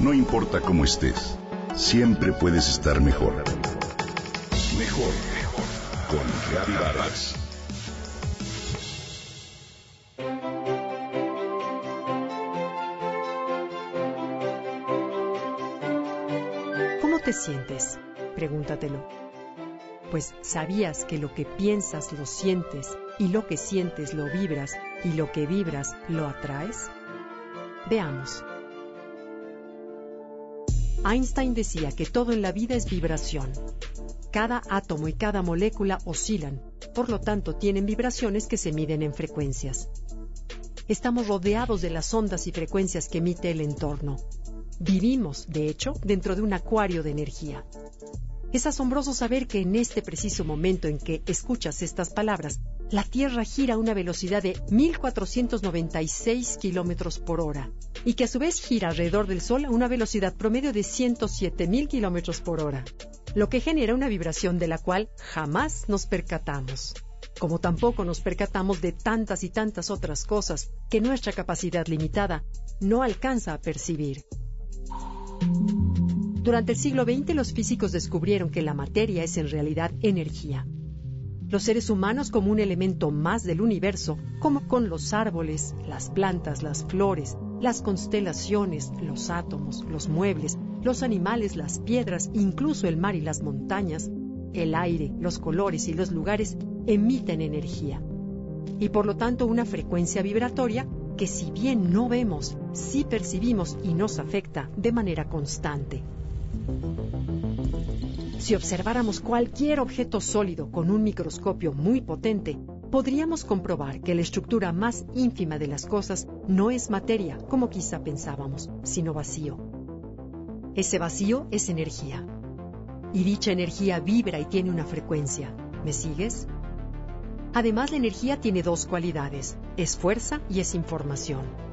No importa cómo estés, siempre puedes estar mejor. Mejor, mejor. Con Reavivadas. ¿Cómo te sientes? Pregúntatelo. Pues sabías que lo que piensas lo sientes y lo que sientes lo vibras y lo que vibras lo atraes. Veamos. Einstein decía que todo en la vida es vibración. Cada átomo y cada molécula oscilan, por lo tanto tienen vibraciones que se miden en frecuencias. Estamos rodeados de las ondas y frecuencias que emite el entorno. Vivimos, de hecho, dentro de un acuario de energía. Es asombroso saber que en este preciso momento en que escuchas estas palabras, la Tierra gira a una velocidad de 1.496 kilómetros por hora y que a su vez gira alrededor del Sol a una velocidad promedio de 107.000 kilómetros por hora, lo que genera una vibración de la cual jamás nos percatamos. Como tampoco nos percatamos de tantas y tantas otras cosas que nuestra capacidad limitada no alcanza a percibir. Durante el siglo XX los físicos descubrieron que la materia es en realidad energía los seres humanos como un elemento más del universo, como con los árboles, las plantas, las flores, las constelaciones, los átomos, los muebles, los animales, las piedras, incluso el mar y las montañas, el aire, los colores y los lugares emiten energía. Y por lo tanto una frecuencia vibratoria que si bien no vemos, sí percibimos y nos afecta de manera constante. Si observáramos cualquier objeto sólido con un microscopio muy potente, podríamos comprobar que la estructura más ínfima de las cosas no es materia, como quizá pensábamos, sino vacío. Ese vacío es energía. Y dicha energía vibra y tiene una frecuencia. ¿Me sigues? Además, la energía tiene dos cualidades, es fuerza y es información.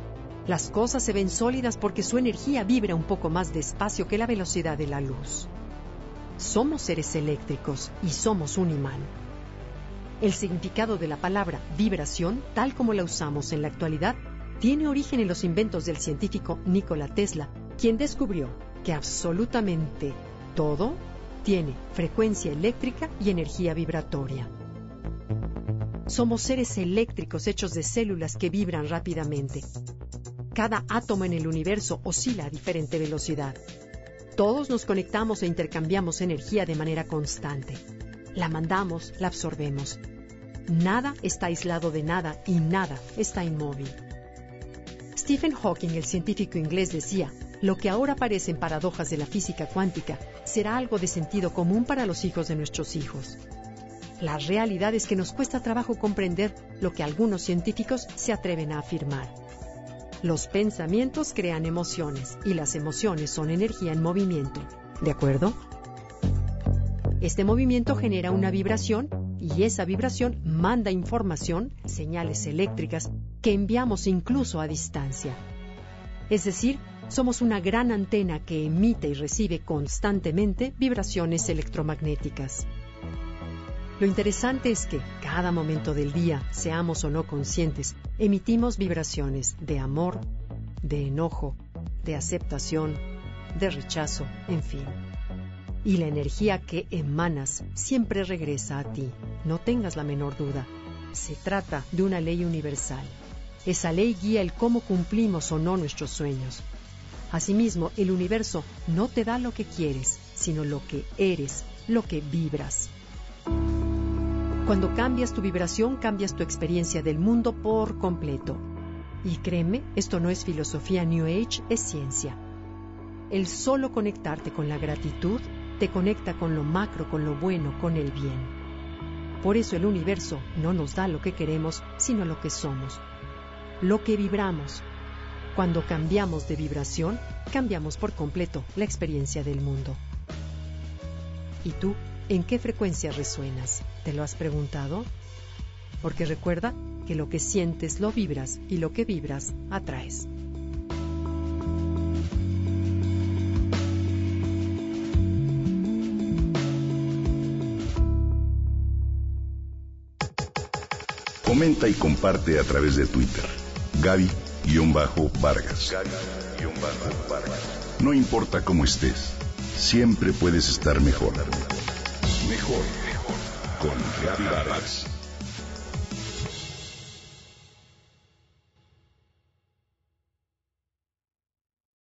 Las cosas se ven sólidas porque su energía vibra un poco más despacio que la velocidad de la luz. Somos seres eléctricos y somos un imán. El significado de la palabra vibración, tal como la usamos en la actualidad, tiene origen en los inventos del científico Nikola Tesla, quien descubrió que absolutamente todo tiene frecuencia eléctrica y energía vibratoria. Somos seres eléctricos hechos de células que vibran rápidamente. Cada átomo en el universo oscila a diferente velocidad. Todos nos conectamos e intercambiamos energía de manera constante. La mandamos, la absorbemos. Nada está aislado de nada y nada está inmóvil. Stephen Hawking, el científico inglés, decía, lo que ahora parecen paradojas de la física cuántica será algo de sentido común para los hijos de nuestros hijos. La realidad es que nos cuesta trabajo comprender lo que algunos científicos se atreven a afirmar. Los pensamientos crean emociones y las emociones son energía en movimiento. ¿De acuerdo? Este movimiento genera una vibración y esa vibración manda información, señales eléctricas, que enviamos incluso a distancia. Es decir, somos una gran antena que emite y recibe constantemente vibraciones electromagnéticas. Lo interesante es que cada momento del día, seamos o no conscientes, emitimos vibraciones de amor, de enojo, de aceptación, de rechazo, en fin. Y la energía que emanas siempre regresa a ti, no tengas la menor duda. Se trata de una ley universal. Esa ley guía el cómo cumplimos o no nuestros sueños. Asimismo, el universo no te da lo que quieres, sino lo que eres, lo que vibras. Cuando cambias tu vibración, cambias tu experiencia del mundo por completo. Y créeme, esto no es filosofía New Age, es ciencia. El solo conectarte con la gratitud te conecta con lo macro, con lo bueno, con el bien. Por eso el universo no nos da lo que queremos, sino lo que somos, lo que vibramos. Cuando cambiamos de vibración, cambiamos por completo la experiencia del mundo. ¿Y tú? ¿En qué frecuencia resuenas? ¿Te lo has preguntado? Porque recuerda que lo que sientes lo vibras y lo que vibras atraes. Comenta y comparte a través de Twitter. Gaby-Vargas. Gaby No importa cómo estés, siempre puedes estar mejor. Mejor, mejor. Con Reavivadas.